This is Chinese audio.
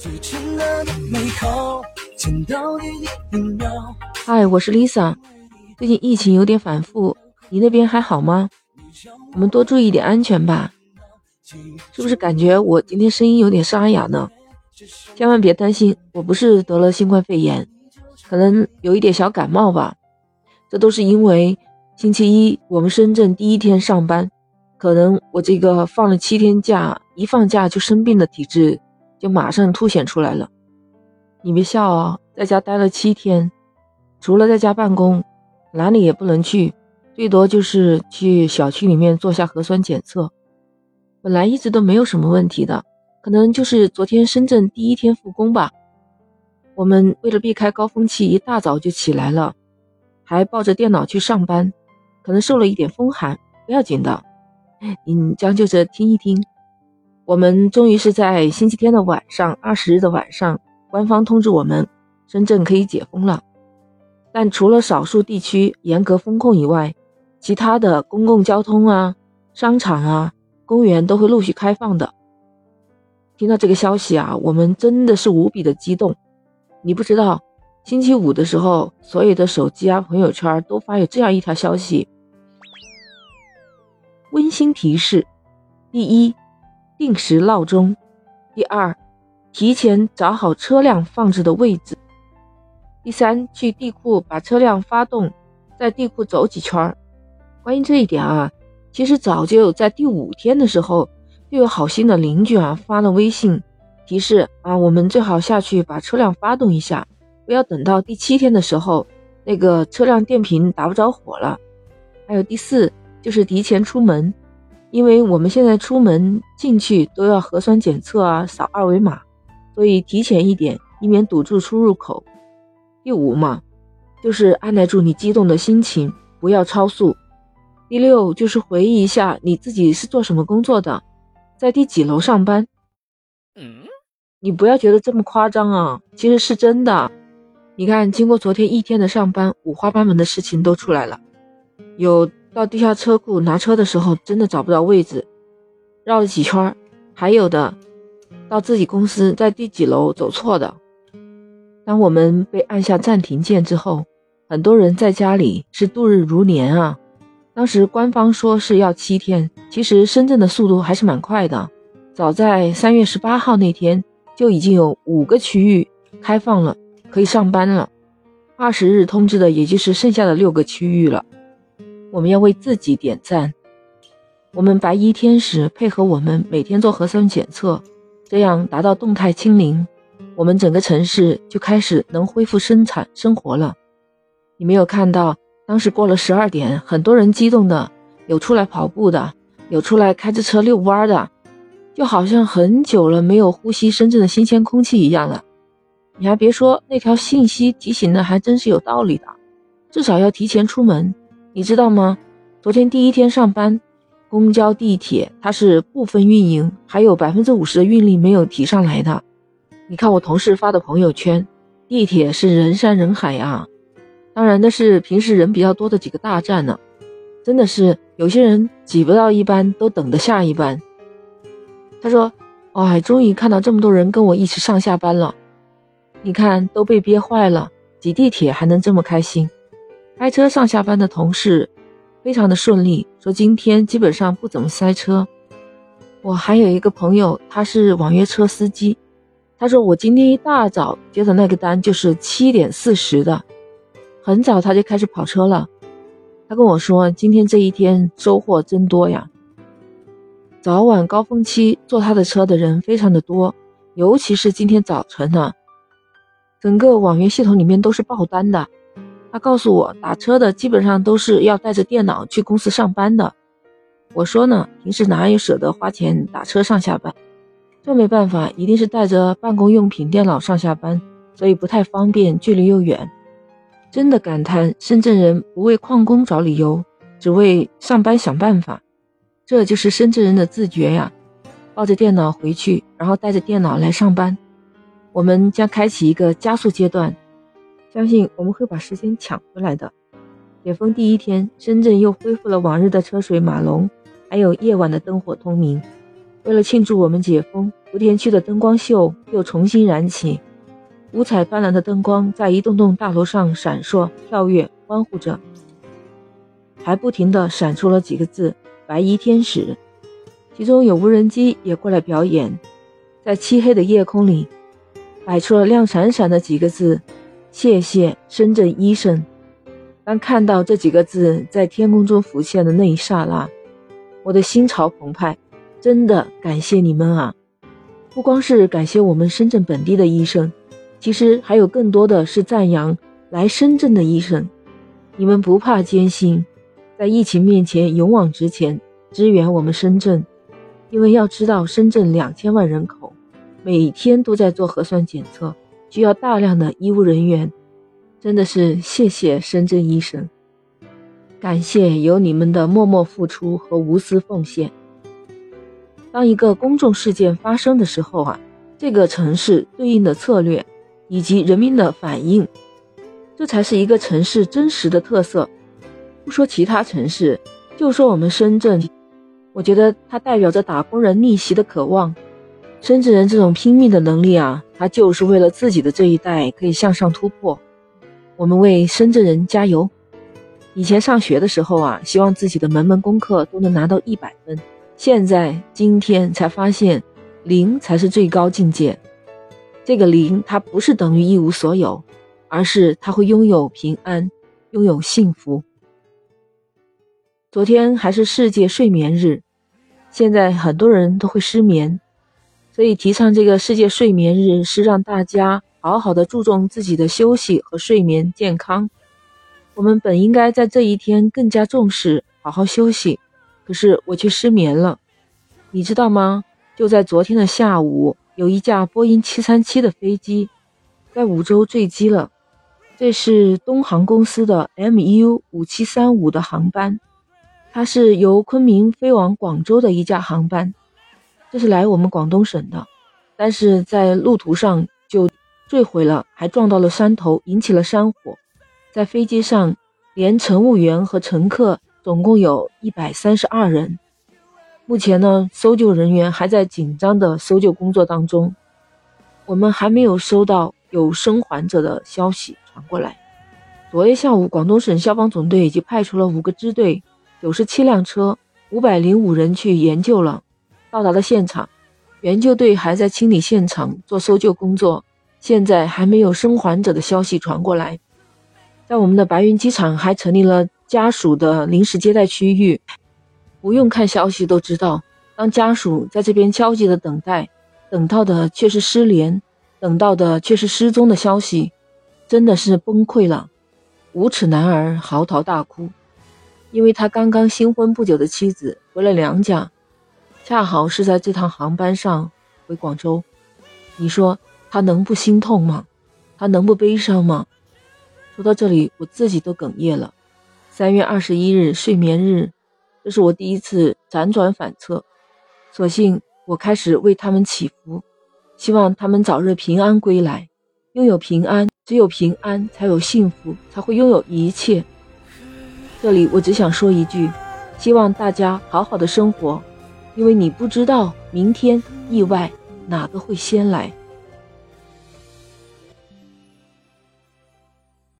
最真的美好，见到你一秒嗨，我是 Lisa。最近疫情有点反复，你那边还好吗？我们多注意点安全吧。是不是感觉我今天声音有点沙哑呢？千万别担心，我不是得了新冠肺炎，可能有一点小感冒吧。这都是因为星期一我们深圳第一天上班，可能我这个放了七天假，一放假就生病的体质就马上凸显出来了。你别笑啊，在家待了七天，除了在家办公，哪里也不能去，最多就是去小区里面做下核酸检测。本来一直都没有什么问题的。可能就是昨天深圳第一天复工吧，我们为了避开高峰期，一大早就起来了，还抱着电脑去上班，可能受了一点风寒，不要紧的，你将就着听一听。我们终于是在星期天的晚上，二十日的晚上，官方通知我们，深圳可以解封了。但除了少数地区严格封控以外，其他的公共交通啊、商场啊、公园都会陆续开放的。听到这个消息啊，我们真的是无比的激动。你不知道，星期五的时候，所有的手机啊、朋友圈都发有这样一条消息：温馨提示，第一，定时闹钟；第二，提前找好车辆放置的位置；第三，去地库把车辆发动，在地库走几圈。关于这一点啊，其实早就在第五天的时候。就有好心的邻居啊发了微信提示啊，我们最好下去把车辆发动一下，不要等到第七天的时候，那个车辆电瓶打不着火了。还有第四就是提前出门，因为我们现在出门进去都要核酸检测啊，扫二维码，所以提前一点，以免堵住出入口。第五嘛，就是按耐住你激动的心情，不要超速。第六就是回忆一下你自己是做什么工作的。在第几楼上班？嗯，你不要觉得这么夸张啊，其实是真的。你看，经过昨天一天的上班，五花八门的事情都出来了。有到地下车库拿车的时候，真的找不到位置，绕了几圈；还有的到自己公司在第几楼走错的。当我们被按下暂停键之后，很多人在家里是度日如年啊。当时官方说是要七天，其实深圳的速度还是蛮快的。早在三月十八号那天，就已经有五个区域开放了，可以上班了。二十日通知的，也就是剩下的六个区域了。我们要为自己点赞。我们白衣天使配合我们每天做核酸检测，这样达到动态清零，我们整个城市就开始能恢复生产生活了。你没有看到？当时过了十二点，很多人激动的，有出来跑步的，有出来开着车遛弯的，就好像很久了没有呼吸深圳的新鲜空气一样了。你还别说，那条信息提醒的还真是有道理的，至少要提前出门。你知道吗？昨天第一天上班，公交、地铁它是部分运营，还有百分之五十的运力没有提上来的。你看我同事发的朋友圈，地铁是人山人海呀。当然，那是平时人比较多的几个大站呢，真的是有些人挤不到一班，都等着下一班。他说：“哎，终于看到这么多人跟我一起上下班了，你看都被憋坏了，挤地铁还能这么开心。开车上下班的同事非常的顺利，说今天基本上不怎么塞车。我还有一个朋友，他是网约车司机，他说我今天一大早接的那个单就是七点四十的。”很早他就开始跑车了，他跟我说今天这一天收获真多呀。早晚高峰期坐他的车的人非常的多，尤其是今天早晨呢，整个网约系统里面都是爆单的。他告诉我打车的基本上都是要带着电脑去公司上班的。我说呢，平时哪有舍得花钱打车上下班？这没办法，一定是带着办公用品电脑上下班，所以不太方便，距离又远。真的感叹，深圳人不为旷工找理由，只为上班想办法。这就是深圳人的自觉呀！抱着电脑回去，然后带着电脑来上班。我们将开启一个加速阶段，相信我们会把时间抢回来的。解封第一天，深圳又恢复了往日的车水马龙，还有夜晚的灯火通明。为了庆祝我们解封，福田区的灯光秀又重新燃起，五彩斑斓的灯光在一栋栋大楼上闪烁、跳跃、欢呼着，还不停地闪出了几个字“白衣天使”。其中有无人机也过来表演，在漆黑的夜空里摆出了亮闪闪的几个字：“谢谢深圳医生。”当看到这几个字在天空中浮现的那一刹那，我的心潮澎湃，真的感谢你们啊！不光是感谢我们深圳本地的医生，其实还有更多的是赞扬来深圳的医生。你们不怕艰辛，在疫情面前勇往直前，支援我们深圳。因为要知道，深圳两千万人口，每天都在做核酸检测，需要大量的医务人员。真的是谢谢深圳医生，感谢有你们的默默付出和无私奉献。当一个公众事件发生的时候啊，这个城市对应的策略以及人民的反应，这才是一个城市真实的特色。不说其他城市，就说我们深圳，我觉得它代表着打工人逆袭的渴望。深圳人这种拼命的能力啊，他就是为了自己的这一代可以向上突破。我们为深圳人加油！以前上学的时候啊，希望自己的门门功课都能拿到一百分。现在今天才发现，零才是最高境界。这个零，它不是等于一无所有，而是它会拥有平安，拥有幸福。昨天还是世界睡眠日，现在很多人都会失眠，所以提倡这个世界睡眠日，是让大家。好好的注重自己的休息和睡眠健康，我们本应该在这一天更加重视好好休息，可是我却失眠了，你知道吗？就在昨天的下午，有一架波音七三七的飞机在五洲坠机了，这是东航公司的 MU 五七三五的航班，它是由昆明飞往广州的一架航班，这是来我们广东省的，但是在路途上就。坠毁了，还撞到了山头，引起了山火。在飞机上，连乘务员和乘客总共有一百三十二人。目前呢，搜救人员还在紧张的搜救工作当中。我们还没有收到有生还者的消息传过来。昨天下午，广东省消防总队已经派出了五个支队、九十七辆车、五百零五人去研究了。到达了现场，援救队还在清理现场，做搜救工作。现在还没有生还者的消息传过来，在我们的白云机场还成立了家属的临时接待区域，不用看消息都知道，当家属在这边焦急的等待，等到的却是失联，等到的却是失踪的消息，真的是崩溃了。无耻男儿嚎啕大哭，因为他刚刚新婚不久的妻子回了娘家，恰好是在这趟航班上回广州，你说？他能不心痛吗？他能不悲伤吗？说到这里，我自己都哽咽了。三月二十一日睡眠日，这是我第一次辗转反侧。所幸我开始为他们祈福，希望他们早日平安归来。拥有平安，只有平安才有幸福，才会拥有一切。这里我只想说一句：希望大家好好的生活，因为你不知道明天意外哪个会先来。